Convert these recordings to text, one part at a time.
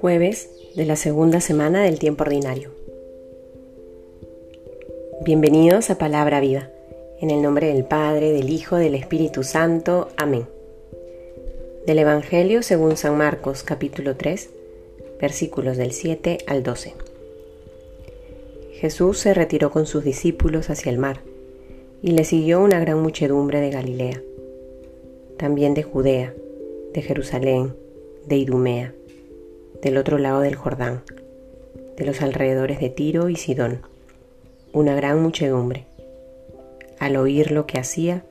Jueves de la segunda semana del tiempo ordinario. Bienvenidos a Palabra Viva, en el nombre del Padre, del Hijo, del Espíritu Santo. Amén. Del Evangelio según San Marcos capítulo 3, versículos del 7 al 12. Jesús se retiró con sus discípulos hacia el mar, y le siguió una gran muchedumbre de Galilea, también de Judea, de Jerusalén, de Idumea, del otro lado del Jordán, de los alrededores de Tiro y Sidón, una gran muchedumbre. Al oír lo que hacía,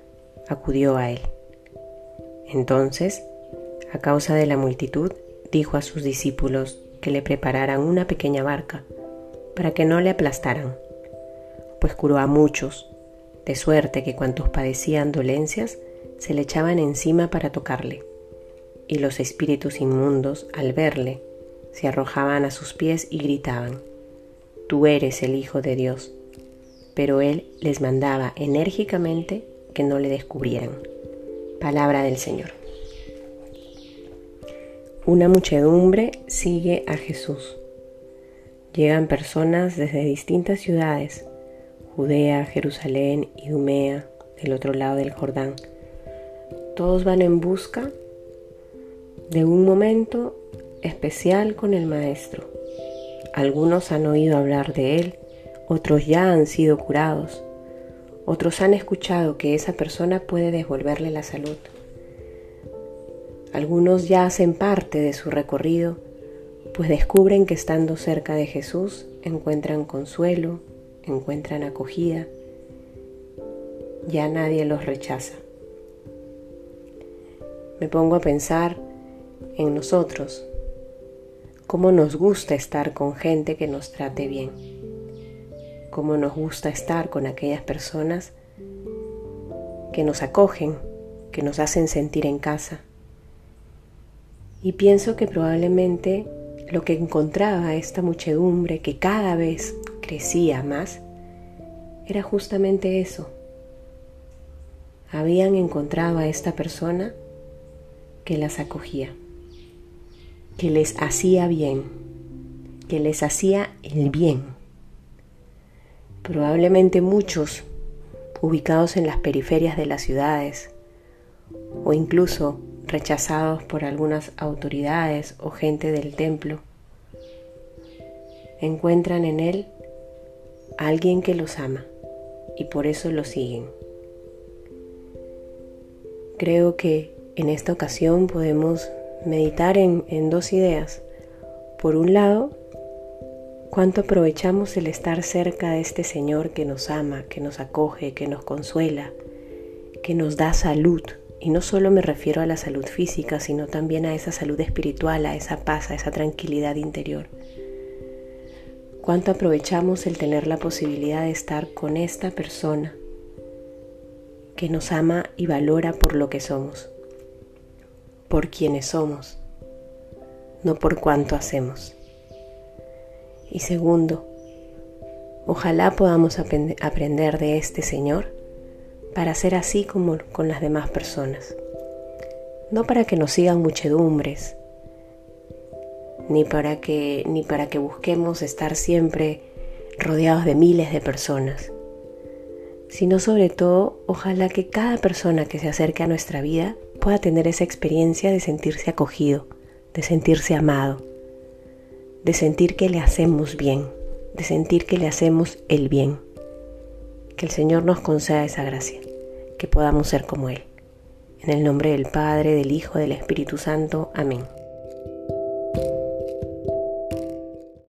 acudió a él. Entonces, a causa de la multitud, dijo a sus discípulos que le prepararan una pequeña barca para que no le aplastaran, pues curó a muchos, de suerte que cuantos padecían dolencias se le echaban encima para tocarle, y los espíritus inmundos, al verle, se arrojaban a sus pies y gritaban, Tú eres el Hijo de Dios. Pero él les mandaba enérgicamente que no le descubrieran. Palabra del Señor. Una muchedumbre sigue a Jesús. Llegan personas desde distintas ciudades, Judea, Jerusalén, Idumea, del otro lado del Jordán. Todos van en busca de un momento especial con el Maestro. Algunos han oído hablar de Él, otros ya han sido curados, otros han escuchado que esa persona puede devolverle la salud. Algunos ya hacen parte de su recorrido pues descubren que estando cerca de Jesús encuentran consuelo, encuentran acogida, ya nadie los rechaza. Me pongo a pensar en nosotros, cómo nos gusta estar con gente que nos trate bien, cómo nos gusta estar con aquellas personas que nos acogen, que nos hacen sentir en casa. Y pienso que probablemente lo que encontraba esta muchedumbre que cada vez crecía más era justamente eso. Habían encontrado a esta persona que las acogía, que les hacía bien, que les hacía el bien. Probablemente muchos ubicados en las periferias de las ciudades o incluso rechazados por algunas autoridades o gente del templo, encuentran en él alguien que los ama y por eso lo siguen. Creo que en esta ocasión podemos meditar en, en dos ideas. Por un lado, cuánto aprovechamos el estar cerca de este Señor que nos ama, que nos acoge, que nos consuela, que nos da salud y no solo me refiero a la salud física, sino también a esa salud espiritual, a esa paz, a esa tranquilidad interior. ¿Cuánto aprovechamos el tener la posibilidad de estar con esta persona que nos ama y valora por lo que somos, por quienes somos, no por cuánto hacemos? Y segundo, ojalá podamos aprender de este Señor para ser así como con las demás personas. No para que nos sigan muchedumbres, ni para que, ni para que busquemos estar siempre rodeados de miles de personas, sino sobre todo ojalá que cada persona que se acerque a nuestra vida pueda tener esa experiencia de sentirse acogido, de sentirse amado, de sentir que le hacemos bien, de sentir que le hacemos el bien. Que el Señor nos conceda esa gracia, que podamos ser como Él. En el nombre del Padre, del Hijo, del Espíritu Santo. Amén.